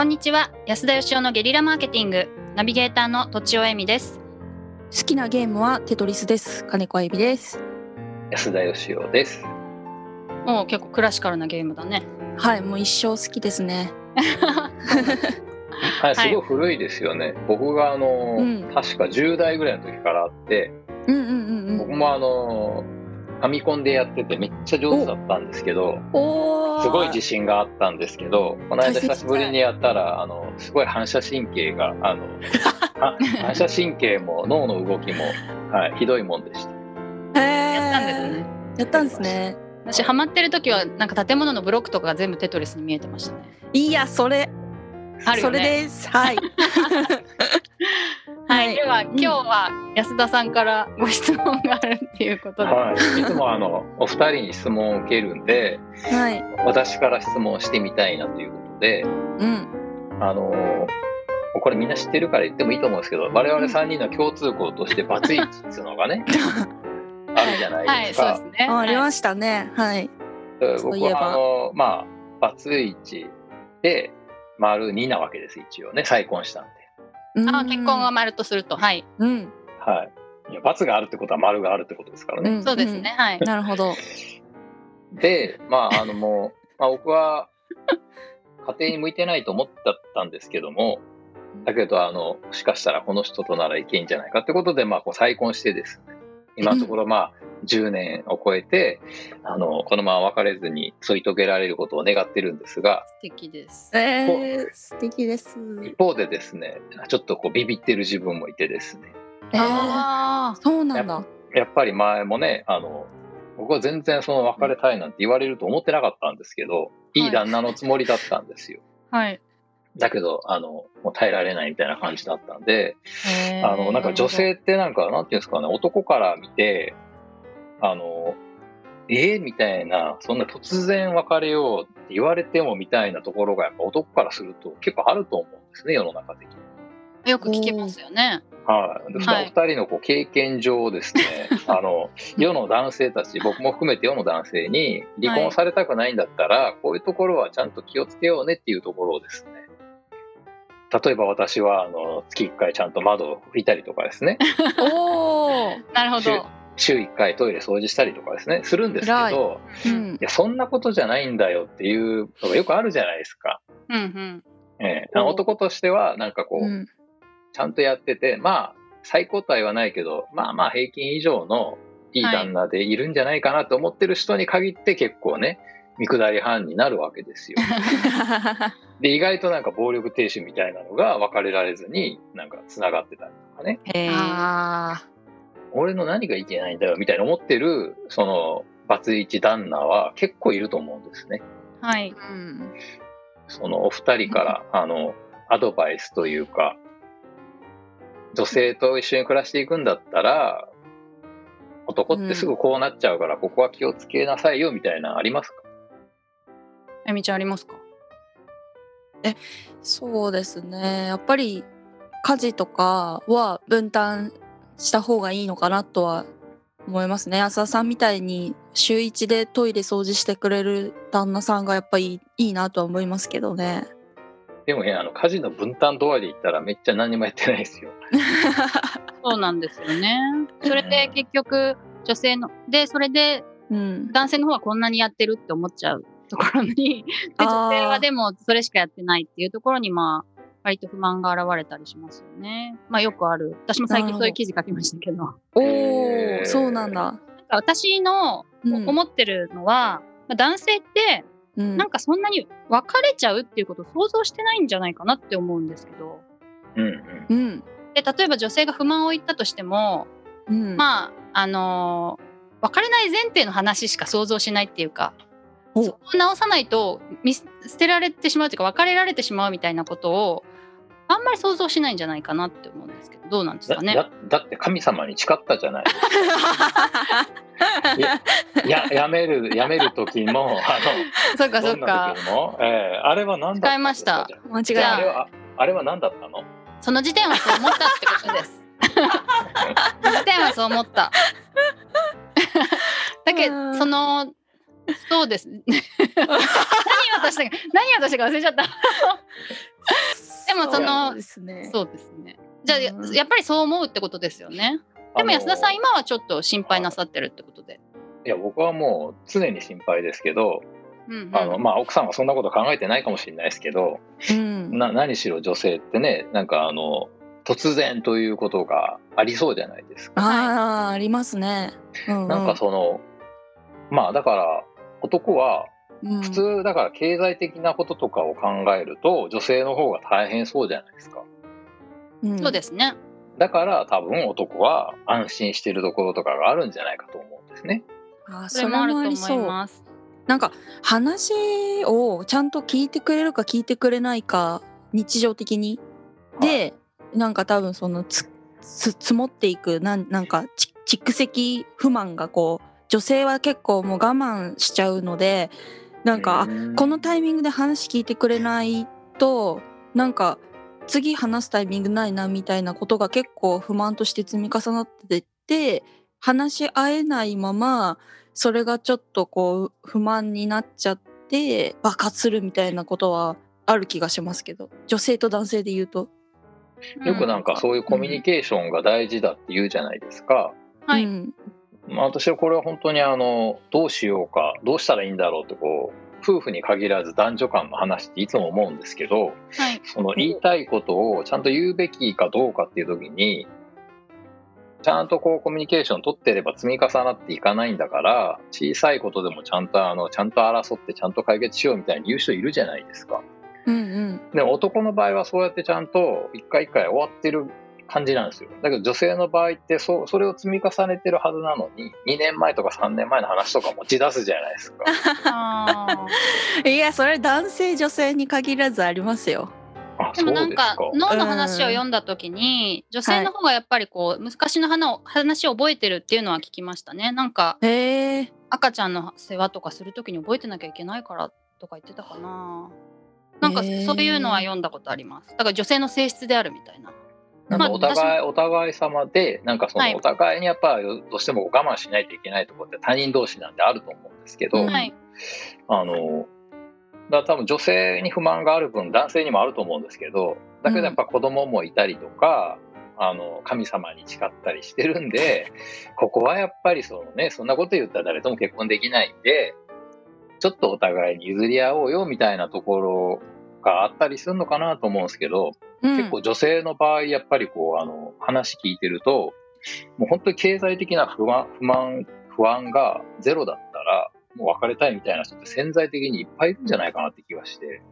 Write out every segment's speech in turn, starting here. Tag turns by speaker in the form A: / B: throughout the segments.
A: こんにちは。安田義雄のゲリラマーケティング。ナビゲーターのとちおえみです。
B: 好きなゲームはテトリスです。金子あゆみです。
C: 安田義雄です。
A: もう結構クラシカルなゲームだね。
B: はいもう一生好きですね。
C: はい、すごい古いですよね。僕があの、
B: うん。
C: 確か10代ぐらいの時からあって、
B: うんうんうんうん。
C: 僕もあの、ファミコンでやっててめっちゃ上手だったんですけど、すごい自信があったんですけど、この間久しぶりにやったら、あの、すごい反射神経が、あの、あ 反射神経も脳の動きも、はい、ひどいもんでした。
A: やったんですね。
B: やったんですね。
A: 私ハマってる時はなんか建物のブロックとかが全部テトリスに見えてましたね。
B: いやそれそ
A: あるよね。
B: れです。はい
A: はい、では今日は安田さんからご質問があるっていうことで、
C: はい、いつもあの、お二人に質問を受けるんで、
B: はい。
C: 私から質問してみたいなということで、
B: うん。
C: あのーこれみんな知ってるから言ってもいいと思うんですけど、我々3人の共通項としてバツイチっていうのがね、あるじゃな
A: はいい
C: ですか。
A: そうですね。
B: あありま
A: はい
B: したね。はい。
C: で
B: そういえば。
C: 僕はあの、まあ、バツイチで、丸2なわけです、一応ね、再婚したんで。
A: あ結婚は丸とすると。はい、
B: うん。
C: はい。いや、×があるってことは丸があるってことですからね。
B: うん。
A: そうですね。はい。
B: うん。なるほど。
C: で、まあ、あのもう、まあ、僕は家庭に向いてないと思ったんですけども、だけど、あの、もしかしたらこの人とならいけんじゃないかってことで、まあ、こう再婚してですね、今のところ、まあ、10年を超えて、あの、このまま別れずに添い遂げられることを願ってるんですが、
A: 素敵です。
B: えー、素敵です。
C: 一方でですね、ちょっとこうビビってる自分もいてですね、
B: えー、
A: あ
B: そうなんだ。
C: やっぱり前もね、あの、僕は全然その別れたいなんて言われると思ってなかったんですけど、い。い旦那のつもりだったんですよ。
A: あはい。
C: だけど、あの、もう耐えられないみたいな感じだったんで、あの、なんか女性ってなんか、なんていうんですかね、男から見て、あの、えー？みたいな、そんな突然別れようって言われてもみたいなところが、やっぱ男からすると結構あると思うんですね、世の中的に。
A: よく聞きますよね。
C: はい。お二人のこう経験上ですね、あの、世の男性たち、僕も含めて世の男性に、離婚されたくないんだったら、こういうところはちゃんと気をつけようねっていうところをですね、例えば私は、あの、月1回ちゃんと窓を拭いたりとかですね、
B: おお
A: なるほど
C: 週1回トイレ掃除したりとかですね、するんですけ
B: 偉い。
C: ど、
B: うん。
C: いや、そんなことじゃないんだよっていうのがよくあるじゃないですか。
A: うんうん。
C: ええ。男としては、なんかこう、
B: うん。
C: ちゃんとやってて、まあ、最高とはないけど、まあまあ平均以上のいい旦那でいるんじゃないかなと思ってる人に限って結構ね、見下り犯になるわけですよ。で、意外となんか暴力停止みたいなのが別れられずに、なんか繋がってたりとかね。
A: へー
B: あ
C: 俺の何がいけないんだよみたいな思ってる、その、バツイチ旦那は結構いると思うんですね。
A: はい。
B: ーうん。
C: そのお二人から、あの、アドバイスというか、女性と一緒に暮らしていくんだったら、男ってすぐこうなっちゃうから、ここは気をつけなさいよみたいなのありますか？
A: えみちゃんありますか？
B: そうですね。やっぱり家事とかは分担した方がいいのかなとは思いますね。浅田さんみたいに週1でトイレ掃除してくれる旦那さんがやっぱりいいなとは思いますけどね。
C: でもね、あの、家事の分担度合いで言ったらめっちゃ何もやってないですよ。
A: そうなんですよね。それで結局女性のでそれで
B: うん。
A: 男性の方はこんなにやってるって思っちゃうところにで女性はでもそれしかやってないっていうところにまあ割と不満が現れたりしますよね。まあよくある。私も最近そういう記事書きましたけど。なんか
B: おおそうなんだ、
A: 私の
B: うん。
A: 思ってるのは、まあ男性って
B: うん。
A: なんかそんなに別れちゃうっていうことを想像してないんじゃないかなって思うんですけど。
C: うんうん。
B: うん。
A: で例えば女性が不満を言ったとしても
B: うん。
A: まああのー別れない前提の話しか想像しないっていうか
B: お。
A: そこを直さないと見捨てられてしまうというか別れられてしまうみたいなことをあんまり想像しないんじゃないかなって思うんですけどどうなんです
C: だ
A: かね。
C: だだって神様に誓ったじゃない。いや、やめる、やめる時も、あ
A: そうか
C: の、どんな
A: そうか
C: ええあれは何だったんですか？
A: 誓い
B: 間違い
C: じゃあれは、あれは何だったの？
A: その時点はそう思ったってことです。その時点はそう思った。だけ
B: うん
A: どそのそうです。何渡したか、何渡したか忘れちゃった。でもその
B: うですね。
A: そうですね。じゃあ、
B: うん
A: やっぱりそう思うってことですよね。でも安田さん、今はちょっと心配なさってるってことで。
C: いや、僕はもう常に心配ですけど、
A: うんうん
C: あの、まあ、奥さんはそんなこと考えてないかもしれないですけど、
B: うん。
C: な何しろ女性ってね、なんかあの、突然ということがありそうじゃないですか。
B: ああ、ありますね。うんうん
C: なんかその、まあだから、男は
B: うん
C: 普通だから経済的なこととかを考えると女性の方が大変そうじゃないですか。
B: うん
A: そうですね。
C: だから多分男は安心してるところとかがあるんじゃないかと思うんですね。
B: あー
A: それもあると思い
B: そう
A: ます。
B: なんか話をちゃんと聞いてくれるか聞いてくれないか日常的にで、なんか多分そのつつ積もっていくなんなんかち蓄積不満がこう女性は結構もう我慢しちゃうのでなんか、このタイミングで話聞いてくれないとなんか次話すタイミングないなみたいなことが結構不満として積み重なってって話し合えないままそれがちょっとこう不満になっちゃって爆発するみたいなことはある気がしますけど女性と男性で言うと。
C: よくなんかそういうコミュニケーションが大事だって言うじゃないですか。
A: はい。
B: うん
C: まあ、私はこれは本当にあのどうしようかどうしたらいいんだろうってこう夫婦に限らず男女間の話っていつも思うんですけど
A: はい。
C: その言いたいことをちゃんと言うべきかどうかっていう時にちゃんとこうコミュニケーション取ってれば積み重なっていかないんだから小さいことでもちゃんとあのちゃんと争ってちゃんと解決しようみたいに言う人いるじゃないですか。
B: うんうん
C: でも男の場合はそうやってちゃんと一回一回終わってる感じなんですよ。だけど女性の場合ってそそれを積み重ねてるはずなのに2年前とか3年前の話とか持ち出すじゃないですか。
A: あ
B: いやそれ男性女性に限らずありますよ。
A: でもなんか脳の話を読んだ時に女性の方がやっぱりこう昔の話を話を覚えてるっていうのは聞きましたね。なんか。赤ちゃんの世話とかする時に覚えてなきゃいけないからとか言ってたかな。なんかそういうのは読んだことあります。だから女性の性質であるみたいな。
C: なんかお互い、お互い様で、なんかそ
A: はい
C: のお互いにやっぱりどうしても我慢しないといけないところって他人同士なんであると思うんですけど、
B: うん
A: はい。
C: あの、だから多分女性に不満がある分男性にもあると思うんですけど、だけどやっぱ子供もいたりとか、あの、神様に誓ったりしてるんで、ここはやっぱりそのね、そんなこと言ったら誰とも結婚できないんで、ちょっとお互いに譲り合おうよみたいなところがあったりするのかなと思うんですけど、
B: うん
C: 結構女性の場合、やっぱりこう、あの、話聞いてると、もう本当に経済的な不満、不満、不安がゼロだったら、もう別れたいみたいな人って潜在的にいっぱいいるんじゃないかなって気がして。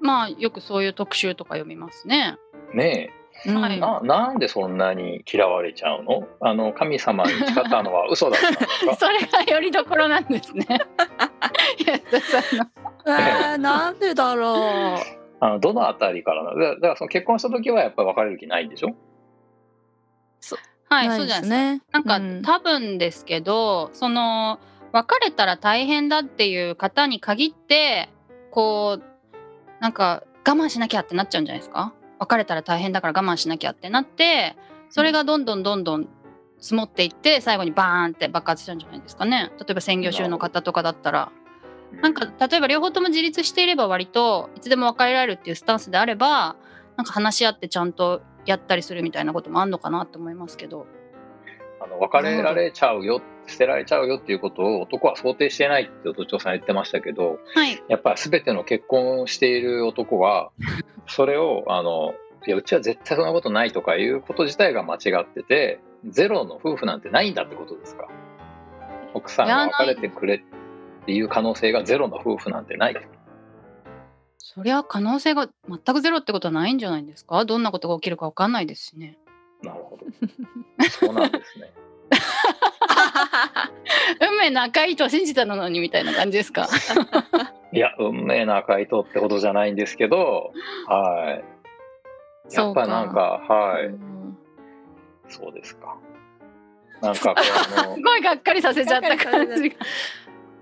A: まあよくそういう特集とか読みますね。
C: ね
A: はい
C: え、な、なんでそんなに嫌われちゃうの？あの、神様に誓ったのは嘘だった
A: それがよりどころなんですね。
B: えー、なんでだろう？
C: あの、どのあたりからだからその結婚した時はやっぱり別れる気ないんでしょ？
A: はい、
B: ない
A: そうじゃないですか。
B: ね。
A: なんか、
B: うん
A: 多分ですけどその別れたら大変だっていう方に限ってこうなんか我慢しなきゃってなっちゃうんじゃないですか？別れたら大変だから我慢しなきゃってなってそれがどんどんどんどん積もっていって最後にバーンって爆発しちゃうんじゃないですかね例えば専業主婦の方とかだったらなんか例えば両方とも自立していれば割といつでも別れられるっていうスタンスであればなんか話し合ってちゃんとやったりするみたいなこともあんのかなと思いますけど。
C: あの別れられちゃうよ、捨てられちゃうよっていうことを男は想定してないって都庁さん言ってましたけど、
A: はい。
C: やっぱり全ての結婚している男は、それを、あの、いや、うちは絶対そんなことないとかいうこと自体が間違ってて、ゼロの夫婦なんてないんだってことですか？奥さんが別れてくれっていう可能性がゼロの夫婦なんてない。
A: そりゃ可能性が全くゼロってことはないんじゃないんですか？どんなことが起きるか分かんないですしね。
C: なるほど。そうなんですね。
A: 運命の赤い糸を信じたのにみたいな感じですか？
C: いや、運命の赤い糸ってことじゃないんですけど、はい。やっぱなんか、はい。
B: うん
C: そうですか。なんかこうあの
A: すごいがっかりさせちゃった感じが。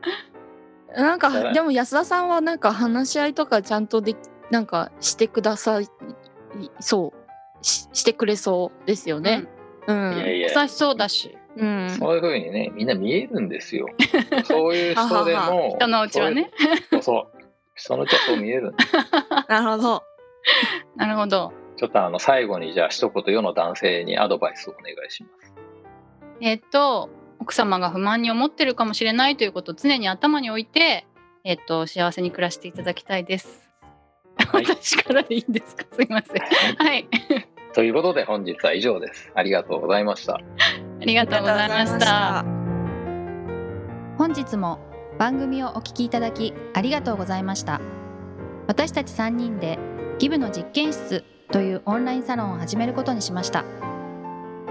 B: なんかでも安田さんはなんか話し合いとかちゃんとでなんかしてくださいそうししてくれそうですよね。うん。
C: いやいや
A: 優しそうだし。
B: うん
C: そういうふうにね、みんな見えるんですよ。そういう人でも。
A: 人のうちはね
C: そう。そう。人のうちはそう見える。
B: なるほど
A: なるほど
C: ちょっとあの、最後にじゃあ一言世の男性にアドバイスをお願いします。
A: えっと奥様が不満に思ってるかもしれないということを常に頭に置いてえっと幸せに暮らしていただきたいです、
C: はい。
A: 私からでいいんですか？すいません。はい。
C: ということで本日は以上です。ありがとうございました。
A: ありがとうございました。
D: 本日も番組をお聞きいただきありがとうございました。私たち3人でギブの実験室というオンラインサロンを始めることにしました